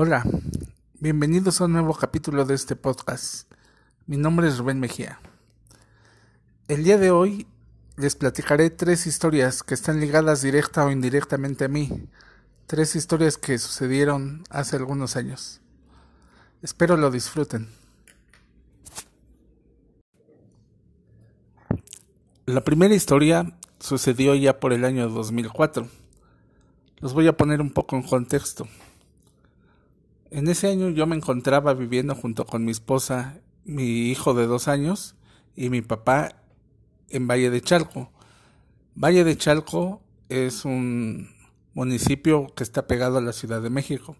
Hola, bienvenidos a un nuevo capítulo de este podcast. Mi nombre es Rubén Mejía. El día de hoy les platicaré tres historias que están ligadas directa o indirectamente a mí. Tres historias que sucedieron hace algunos años. Espero lo disfruten. La primera historia sucedió ya por el año 2004. Los voy a poner un poco en contexto. En ese año yo me encontraba viviendo junto con mi esposa, mi hijo de dos años y mi papá en Valle de Chalco. Valle de Chalco es un municipio que está pegado a la Ciudad de México.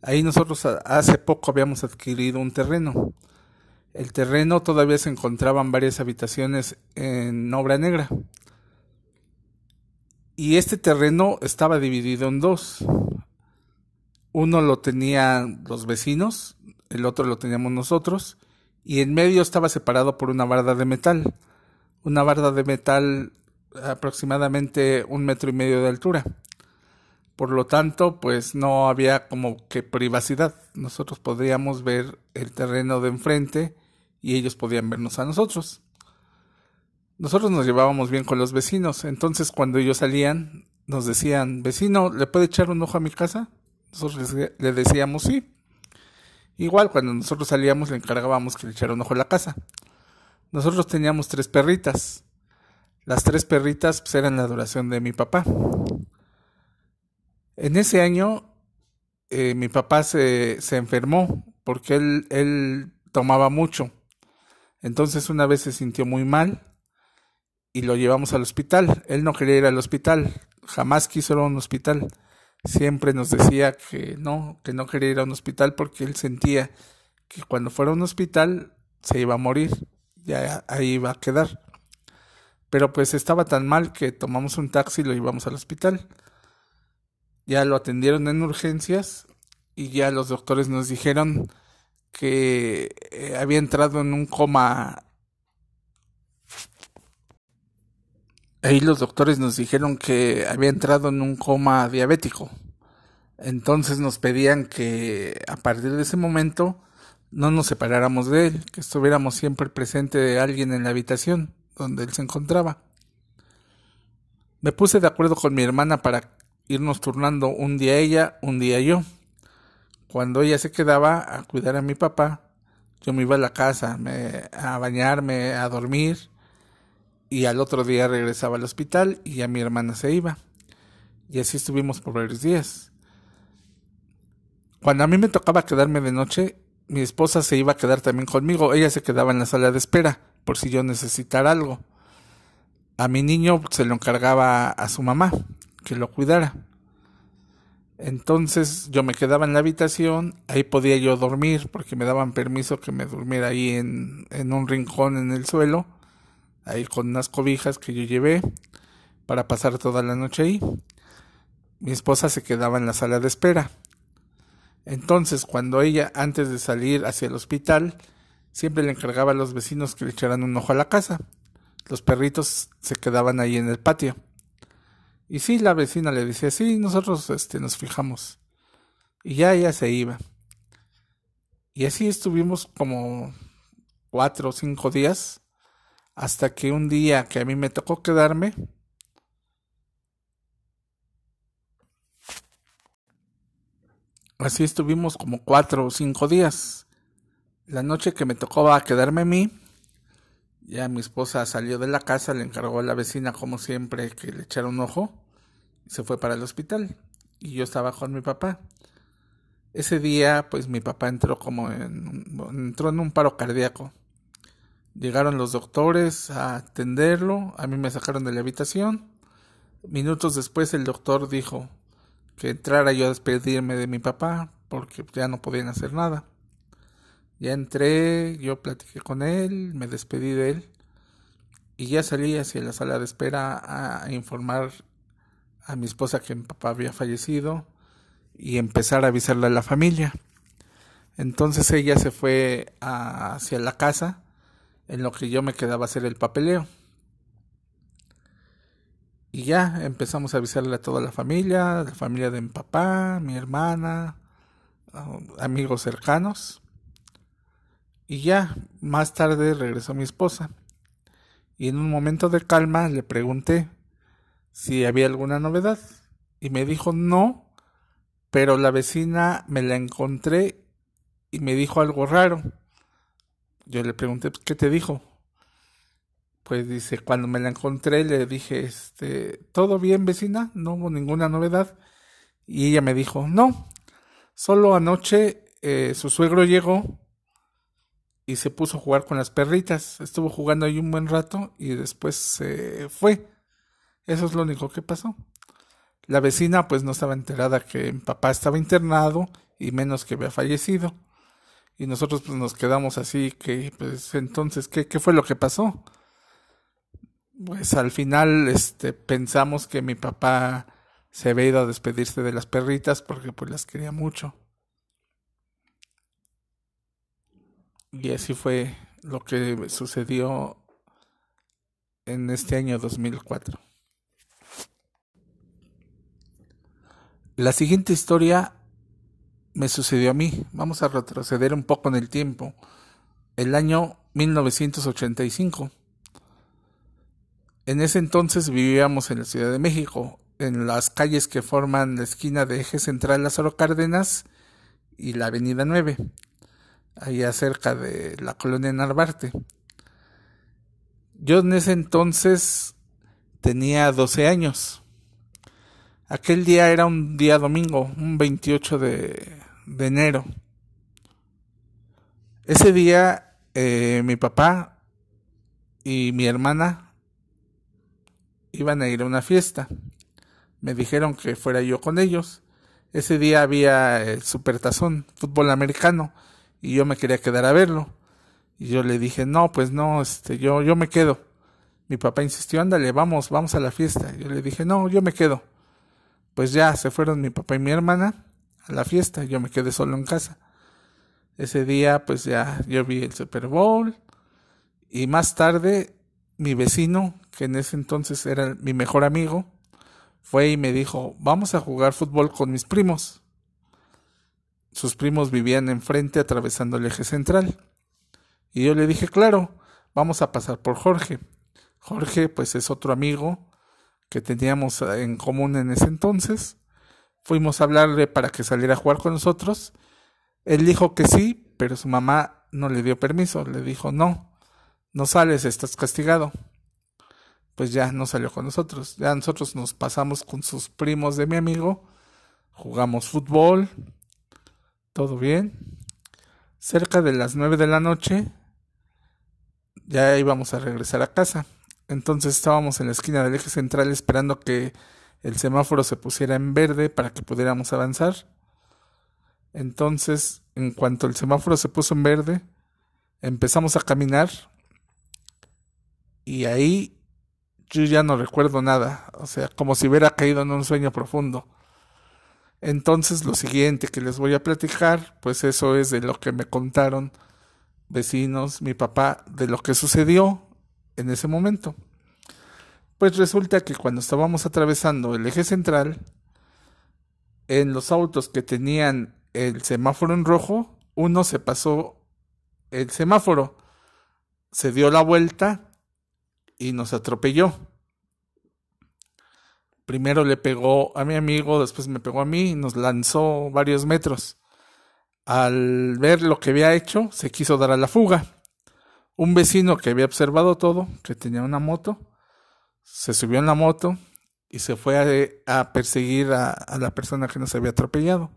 Ahí nosotros hace poco habíamos adquirido un terreno. El terreno todavía se encontraban varias habitaciones en obra negra y este terreno estaba dividido en dos. Uno lo tenían los vecinos, el otro lo teníamos nosotros, y en medio estaba separado por una barda de metal. Una barda de metal aproximadamente un metro y medio de altura. Por lo tanto, pues no había como que privacidad. Nosotros podríamos ver el terreno de enfrente y ellos podían vernos a nosotros nosotros nos llevábamos bien con los vecinos, entonces cuando ellos salían nos decían, vecino, ¿le puede echar un ojo a mi casa? Nosotros le decíamos sí. Igual cuando nosotros salíamos le encargábamos que le echara un ojo a la casa. Nosotros teníamos tres perritas. Las tres perritas pues, eran la adoración de mi papá. En ese año eh, mi papá se, se enfermó porque él, él tomaba mucho. Entonces una vez se sintió muy mal y lo llevamos al hospital. Él no quería ir al hospital, jamás quiso ir a un hospital. Siempre nos decía que no, que no quería ir a un hospital porque él sentía que cuando fuera a un hospital se iba a morir, ya ahí iba a quedar. Pero pues estaba tan mal que tomamos un taxi y lo llevamos al hospital. Ya lo atendieron en urgencias y ya los doctores nos dijeron que eh, había entrado en un coma Ahí los doctores nos dijeron que había entrado en un coma diabético. Entonces nos pedían que a partir de ese momento no nos separáramos de él, que estuviéramos siempre presente de alguien en la habitación donde él se encontraba. Me puse de acuerdo con mi hermana para irnos turnando un día ella, un día yo. Cuando ella se quedaba a cuidar a mi papá, yo me iba a la casa a bañarme, a dormir y al otro día regresaba al hospital y ya mi hermana se iba. Y así estuvimos por varios días. Cuando a mí me tocaba quedarme de noche, mi esposa se iba a quedar también conmigo. Ella se quedaba en la sala de espera por si yo necesitara algo. A mi niño se lo encargaba a su mamá, que lo cuidara. Entonces yo me quedaba en la habitación, ahí podía yo dormir porque me daban permiso que me durmiera ahí en, en un rincón en el suelo ahí con unas cobijas que yo llevé para pasar toda la noche ahí. Mi esposa se quedaba en la sala de espera. Entonces, cuando ella, antes de salir hacia el hospital, siempre le encargaba a los vecinos que le echaran un ojo a la casa. Los perritos se quedaban ahí en el patio. Y sí, la vecina le decía, sí, nosotros este, nos fijamos. Y ya ella se iba. Y así estuvimos como cuatro o cinco días hasta que un día que a mí me tocó quedarme, así estuvimos como cuatro o cinco días. La noche que me tocó quedarme a mí, ya mi esposa salió de la casa, le encargó a la vecina, como siempre, que le echara un ojo, y se fue para el hospital. Y yo estaba con mi papá. Ese día, pues mi papá entró como en, entró en un paro cardíaco. Llegaron los doctores a atenderlo, a mí me sacaron de la habitación. Minutos después el doctor dijo que entrara yo a despedirme de mi papá porque ya no podían hacer nada. Ya entré, yo platiqué con él, me despedí de él y ya salí hacia la sala de espera a informar a mi esposa que mi papá había fallecido y empezar a avisarle a la familia. Entonces ella se fue hacia la casa en lo que yo me quedaba hacer el papeleo. Y ya empezamos a avisarle a toda la familia, la familia de mi papá, mi hermana, amigos cercanos. Y ya, más tarde regresó mi esposa. Y en un momento de calma le pregunté si había alguna novedad. Y me dijo no, pero la vecina me la encontré y me dijo algo raro. Yo le pregunté, ¿qué te dijo? Pues dice, cuando me la encontré le dije, este, ¿todo bien vecina? No hubo ninguna novedad. Y ella me dijo, no, solo anoche eh, su suegro llegó y se puso a jugar con las perritas. Estuvo jugando ahí un buen rato y después se fue. Eso es lo único que pasó. La vecina pues no estaba enterada que mi papá estaba internado y menos que había fallecido. Y nosotros pues nos quedamos así que pues entonces ¿qué, qué fue lo que pasó? Pues al final este pensamos que mi papá se había ido a despedirse de las perritas porque pues las quería mucho. Y así fue lo que sucedió en este año 2004. La siguiente historia me sucedió a mí. Vamos a retroceder un poco en el tiempo. El año 1985. En ese entonces vivíamos en la Ciudad de México, en las calles que forman la esquina de Eje Central Lázaro Cárdenas y la Avenida 9 allá cerca de la colonia Narvarte. Yo en ese entonces tenía 12 años. Aquel día era un día domingo, un 28 de, de enero. Ese día eh, mi papá y mi hermana iban a ir a una fiesta. Me dijeron que fuera yo con ellos. Ese día había el supertazón, fútbol americano y yo me quería quedar a verlo. Y yo le dije, no, pues no, este, yo, yo me quedo. Mi papá insistió, ándale, vamos, vamos a la fiesta. Yo le dije, no, yo me quedo. Pues ya se fueron mi papá y mi hermana a la fiesta, yo me quedé solo en casa. Ese día, pues ya yo vi el Super Bowl y más tarde mi vecino, que en ese entonces era mi mejor amigo, fue y me dijo, vamos a jugar fútbol con mis primos. Sus primos vivían enfrente atravesando el eje central. Y yo le dije, claro, vamos a pasar por Jorge. Jorge, pues es otro amigo que teníamos en común en ese entonces. Fuimos a hablarle para que saliera a jugar con nosotros. Él dijo que sí, pero su mamá no le dio permiso. Le dijo, no, no sales, estás castigado. Pues ya no salió con nosotros. Ya nosotros nos pasamos con sus primos de mi amigo. Jugamos fútbol, todo bien. Cerca de las nueve de la noche ya íbamos a regresar a casa. Entonces estábamos en la esquina del eje central esperando que el semáforo se pusiera en verde para que pudiéramos avanzar. Entonces, en cuanto el semáforo se puso en verde, empezamos a caminar y ahí yo ya no recuerdo nada, o sea, como si hubiera caído en un sueño profundo. Entonces lo siguiente que les voy a platicar, pues eso es de lo que me contaron vecinos, mi papá, de lo que sucedió en ese momento. Pues resulta que cuando estábamos atravesando el eje central, en los autos que tenían el semáforo en rojo, uno se pasó el semáforo, se dio la vuelta y nos atropelló primero le pegó a mi amigo, después me pegó a mí y nos lanzó varios metros. Al ver lo que había hecho, se quiso dar a la fuga. Un vecino que había observado todo, que tenía una moto, se subió en la moto y se fue a, perseguir a, a la persona que nos había atropellado.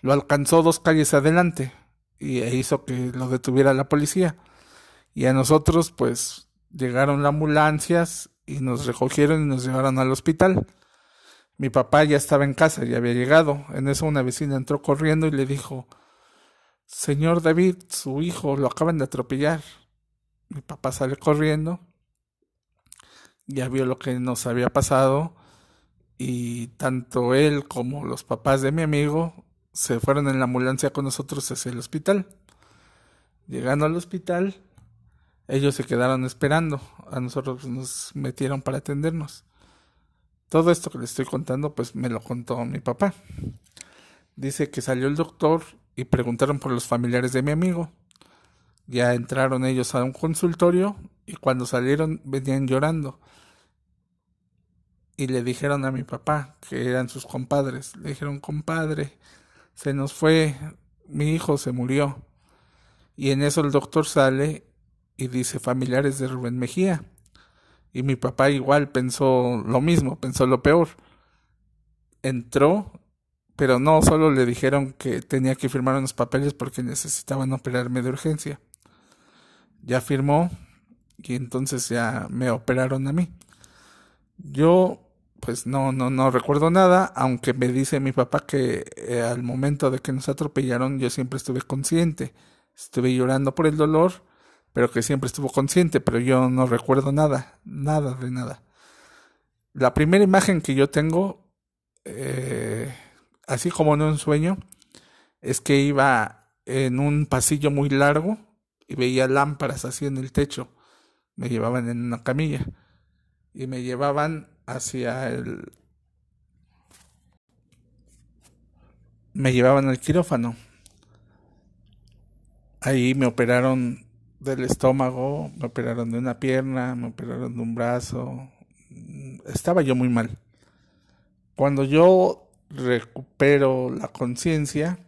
Lo alcanzó dos calles adelante y e hizo que lo detuviera la policía. Y a nosotros, pues, llegaron las ambulancias y nos recogieron y nos llevaron al hospital. Mi papá ya estaba en casa, ya había llegado. En eso una vecina entró corriendo y le dijo, Señor David, su hijo lo acaban de atropellar. Mi papá sale corriendo, ya vio lo que nos había pasado y tanto él como los papás de mi amigo se fueron en la ambulancia con nosotros hacia el hospital. Llegando al hospital, ellos se quedaron esperando, a nosotros nos metieron para atendernos. Todo esto que les estoy contando, pues me lo contó mi papá. Dice que salió el doctor y preguntaron por los familiares de mi amigo. Ya entraron ellos a un consultorio y cuando salieron venían llorando. Y le dijeron a mi papá, que eran sus compadres, le dijeron, compadre, se nos fue, mi hijo se murió. Y en eso el doctor sale y dice familiares de Rubén Mejía. Y mi papá igual pensó lo mismo, pensó lo peor. Entró, pero no, solo le dijeron que tenía que firmar unos papeles porque necesitaban operarme de urgencia. Ya firmó y entonces ya me operaron a mí. Yo pues no, no, no recuerdo nada, aunque me dice mi papá que eh, al momento de que nos atropellaron yo siempre estuve consciente. Estuve llorando por el dolor, pero que siempre estuvo consciente, pero yo no recuerdo nada, nada de nada. La primera imagen que yo tengo, eh, así como en un sueño, es que iba en un pasillo muy largo y veía lámparas así en el techo. Me llevaban en una camilla y me llevaban hacia el... Me llevaban al quirófano. Ahí me operaron del estómago, me operaron de una pierna, me operaron de un brazo. Estaba yo muy mal. Cuando yo recupero la conciencia,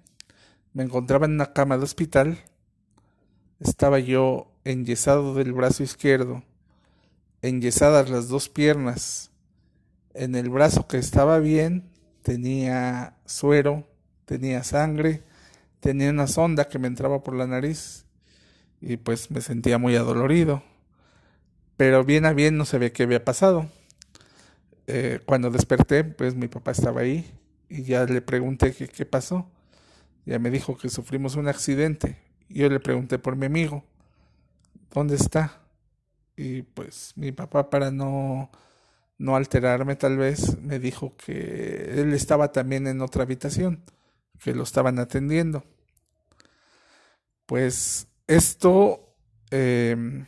me encontraba en una cama de hospital. Estaba yo enyesado del brazo izquierdo, enyesadas las dos piernas. En el brazo que estaba bien tenía suero, tenía sangre, tenía una sonda que me entraba por la nariz y pues me sentía muy adolorido. Pero bien a bien no sabía qué había pasado. Eh, cuando desperté, pues mi papá estaba ahí y ya le pregunté qué, qué pasó. Ya me dijo que sufrimos un accidente. Yo le pregunté por mi amigo, ¿dónde está? Y pues mi papá para no no alterarme tal vez, me dijo que él estaba también en otra habitación, que lo estaban atendiendo. Pues esto, em,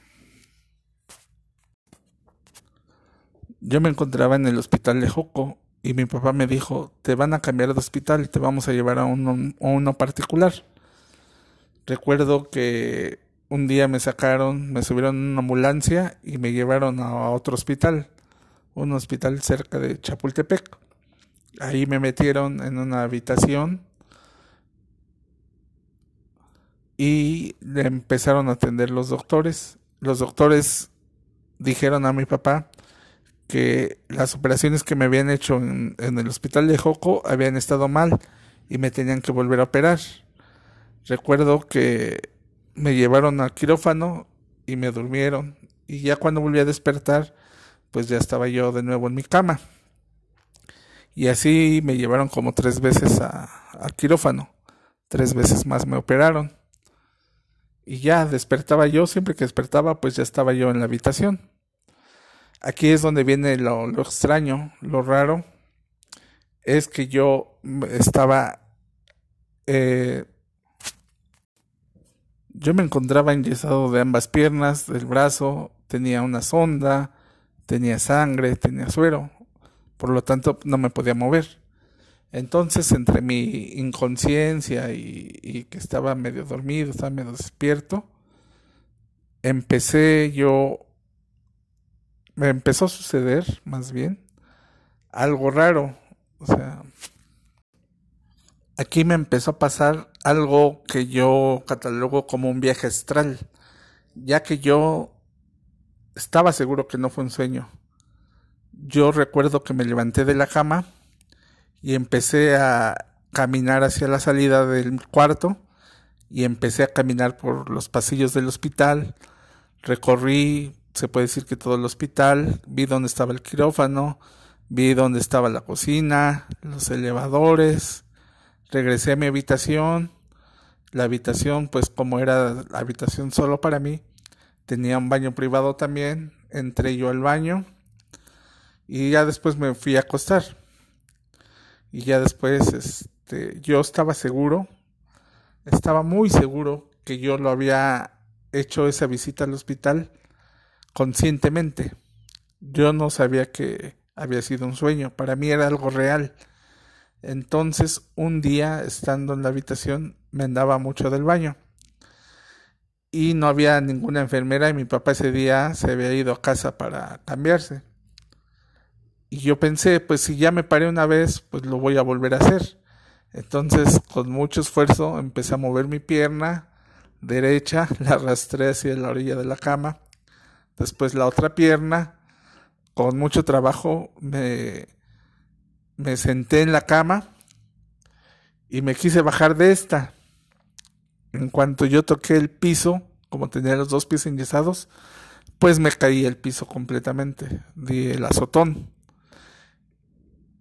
yo me encontraba en el hospital de Joco y mi papá me dijo, te van a cambiar de hospital, te vamos a llevar a uno, a particular. Recuerdo que un día me sacaron, me subieron en una ambulancia y me llevaron a otro hospital un hospital cerca de Chapultepec. Ahí me metieron en una habitación y le empezaron a atender los doctores. Los doctores dijeron a mi papá que las operaciones que me habían hecho en, el hospital de Joco habían estado mal y me tenían que volver a operar. Recuerdo que me llevaron al quirófano y me durmieron y ya cuando volví a despertar pues ya estaba yo de nuevo en mi cama. Y así me llevaron como tres veces a, al quirófano. Tres veces más me operaron. Y ya despertaba yo, siempre que despertaba, pues ya estaba yo en la habitación. Aquí es donde viene lo, extraño, lo raro. Es que yo estaba... Eh, yo me encontraba enyesado de ambas piernas, del brazo, tenía una sonda, tenía sangre, tenía suero, por lo tanto no me podía mover. Entonces, entre mi inconsciencia y, que estaba medio dormido, estaba medio despierto, empecé yo, me empezó a suceder, más bien, algo raro. O sea, aquí me empezó a pasar algo que yo catalogo como un viaje astral, ya que yo estaba seguro que no fue un sueño. Yo recuerdo que me levanté de la cama y empecé a caminar hacia la salida del cuarto y empecé a caminar por los pasillos del hospital. Recorrí, se puede decir que todo el hospital, vi dónde estaba el quirófano, vi dónde estaba la cocina, los elevadores, regresé a mi habitación. La habitación, pues como era la habitación solo para mí, tenía un baño privado también, entré yo al baño y ya después me fui a acostar. Y ya después este yo estaba seguro, estaba muy seguro que yo lo había hecho esa visita al hospital conscientemente. Yo no sabía que había sido un sueño, para mí era algo real. Entonces, un día, estando en la habitación, me andaba mucho del baño. Y no había ninguna enfermera y mi papá ese día se había ido a casa para cambiarse. Y yo pensé, pues si ya me paré una vez, pues lo voy a volver a hacer. Entonces, con mucho esfuerzo, empecé a mover mi pierna derecha, la arrastré hacia la orilla de la cama. Después la otra pierna, con mucho trabajo, me me senté en la cama y me quise bajar de esta. En cuanto yo toqué el piso, como tenía los dos pies enyesados, pues me caí el piso completamente, di el azotón.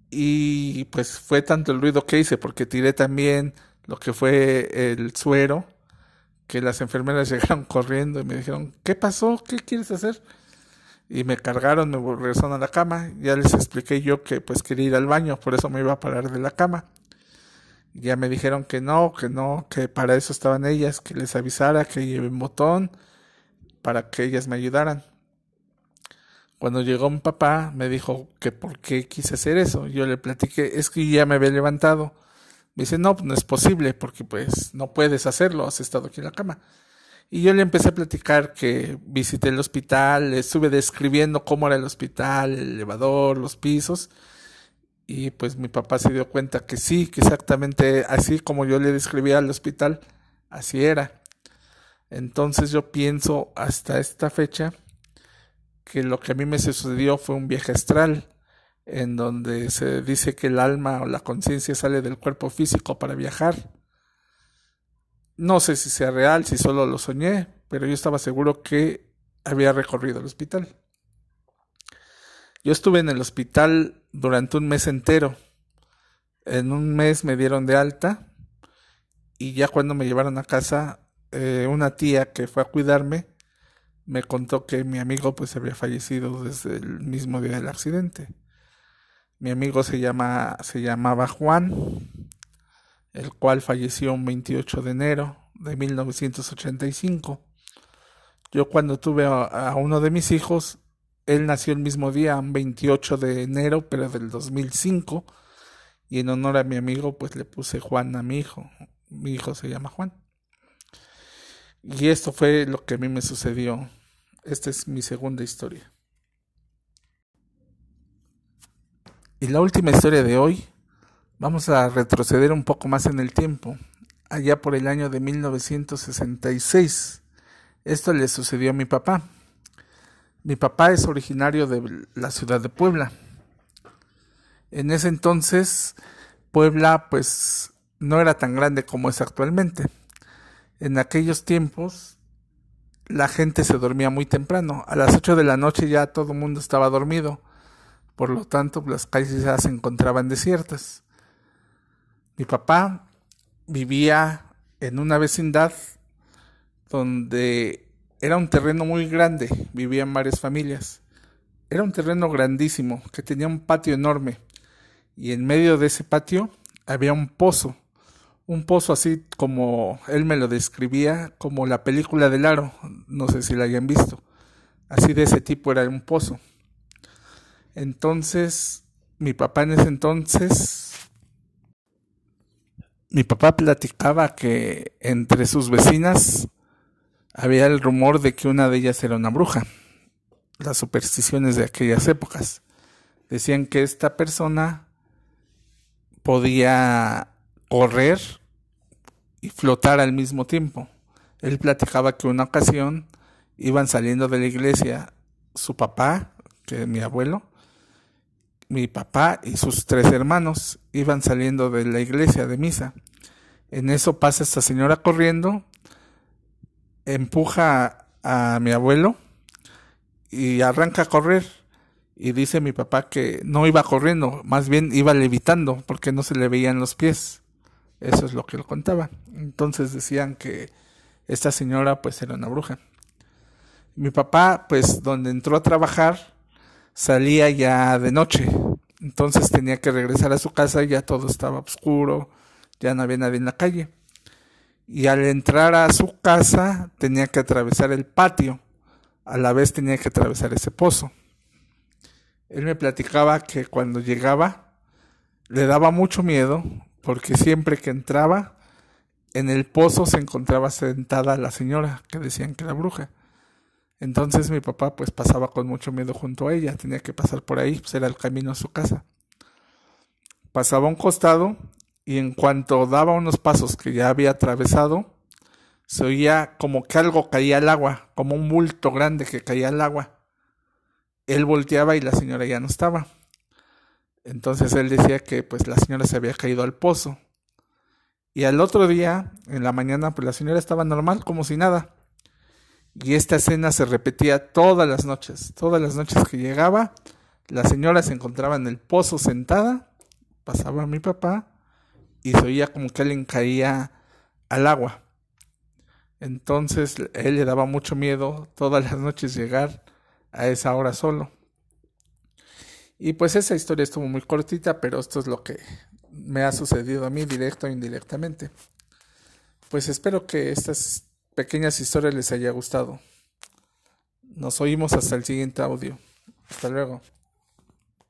Y pues fue tanto el ruido que hice, porque tiré también lo que fue el suero, que las enfermeras llegaron corriendo y me dijeron, ¿qué pasó? ¿Qué quieres hacer? y me cargaron, me regresaron a la cama. Ya les expliqué yo que pues quería ir al baño, por eso me iba a parar de la cama. Ya me dijeron que no, que no, que para eso estaban ellas, que les avisara, que lleve un botón para que ellas me ayudaran. Cuando llegó mi papá, me dijo que por qué quise hacer eso. Yo le platiqué, es que ya me había levantado. Me dice, no, no es posible, porque pues no puedes hacerlo, has estado aquí en la cama. Y yo le empecé a platicar que visité el hospital, le estuve describiendo cómo era el hospital, el elevador, los pisos. Y pues mi papá se dio cuenta que sí, que exactamente así como yo le describía al hospital, así era. Entonces yo pienso hasta esta fecha que lo que a mí me sucedió fue un viaje astral, en donde se dice que el alma o la conciencia sale del cuerpo físico para viajar no sé si sea real, si solo lo soñé, pero yo estaba seguro que había recorrido el hospital. Yo estuve en el hospital durante un mes entero. En un mes me dieron de alta y ya cuando me llevaron a casa, eh, una tía que fue a cuidarme me contó que mi amigo pues había fallecido desde el mismo día del accidente. Mi amigo se llama se llamaba Juan el cual falleció un 28 de enero de 1985. Yo cuando tuve a, uno de mis hijos, él nació el mismo día, un 28 de enero, pero del 2005, y en honor a mi amigo, pues le puse Juan a mi hijo. Mi hijo se llama Juan. Y esto fue lo que a mí me sucedió. Esta es mi segunda historia. Y la última historia de hoy Vamos a retroceder un poco más en el tiempo, allá por el año de 1966. Esto le sucedió a mi papá. Mi papá es originario de la ciudad de Puebla. En ese entonces, Puebla pues no era tan grande como es actualmente. En aquellos tiempos, la gente se dormía muy temprano. A las 8 de la noche ya todo el mundo estaba dormido. Por lo tanto, las calles ya se encontraban desiertas. Mi papá vivía en una vecindad donde era un terreno muy grande, vivían varias familias. Era un terreno grandísimo que tenía un patio enorme y en medio de ese patio había un pozo, un pozo así como él me lo describía como la película del aro, no sé si la hayan visto, así de ese tipo era un pozo. Entonces, mi papá en ese entonces mi papá platicaba que entre sus vecinas había el rumor de que una de ellas era una bruja. Las supersticiones de aquellas épocas. Decían que esta persona podía correr y flotar al mismo tiempo. Él platicaba que una ocasión iban saliendo de la iglesia su papá, que es mi abuelo, mi papá y sus tres hermanos iban saliendo de la iglesia de misa. En eso pasa esta señora corriendo, empuja a, mi abuelo y arranca a correr. Y dice mi papá que no iba corriendo, más bien iba levitando porque no se le veían los pies. Eso es lo que él contaba. Entonces decían que esta señora pues era una bruja. Mi papá pues donde entró a trabajar salía ya de noche, entonces tenía que regresar a su casa ya todo estaba oscuro, ya no había nadie en la calle. Y al entrar a su casa tenía que atravesar el patio, a la vez tenía que atravesar ese pozo. Él me platicaba que cuando llegaba le daba mucho miedo porque siempre que entraba en el pozo se encontraba sentada la señora que decían que era bruja. Entonces mi papá pues pasaba con mucho miedo junto a ella, tenía que pasar por ahí, pues era el camino a su casa. Pasaba a un costado y en cuanto daba unos pasos que ya había atravesado, se oía como que algo caía al agua, como un bulto grande que caía al agua. Él volteaba y la señora ya no estaba. Entonces él decía que pues la señora se había caído al pozo. Y al otro día, en la mañana, pues la señora estaba normal, como si nada. Y esta escena se repetía todas las noches. Todas las noches que llegaba, la señora se encontraba en el pozo sentada, pasaba a mi papá y se oía como que alguien caía al agua. Entonces él le daba mucho miedo todas las noches llegar a esa hora solo. Y pues esa historia estuvo muy cortita, pero esto es lo que me ha sucedido a mí directo o indirectamente. Pues espero que estas pequeñas historias les haya gustado. Nos oímos hasta el siguiente audio. Hasta luego.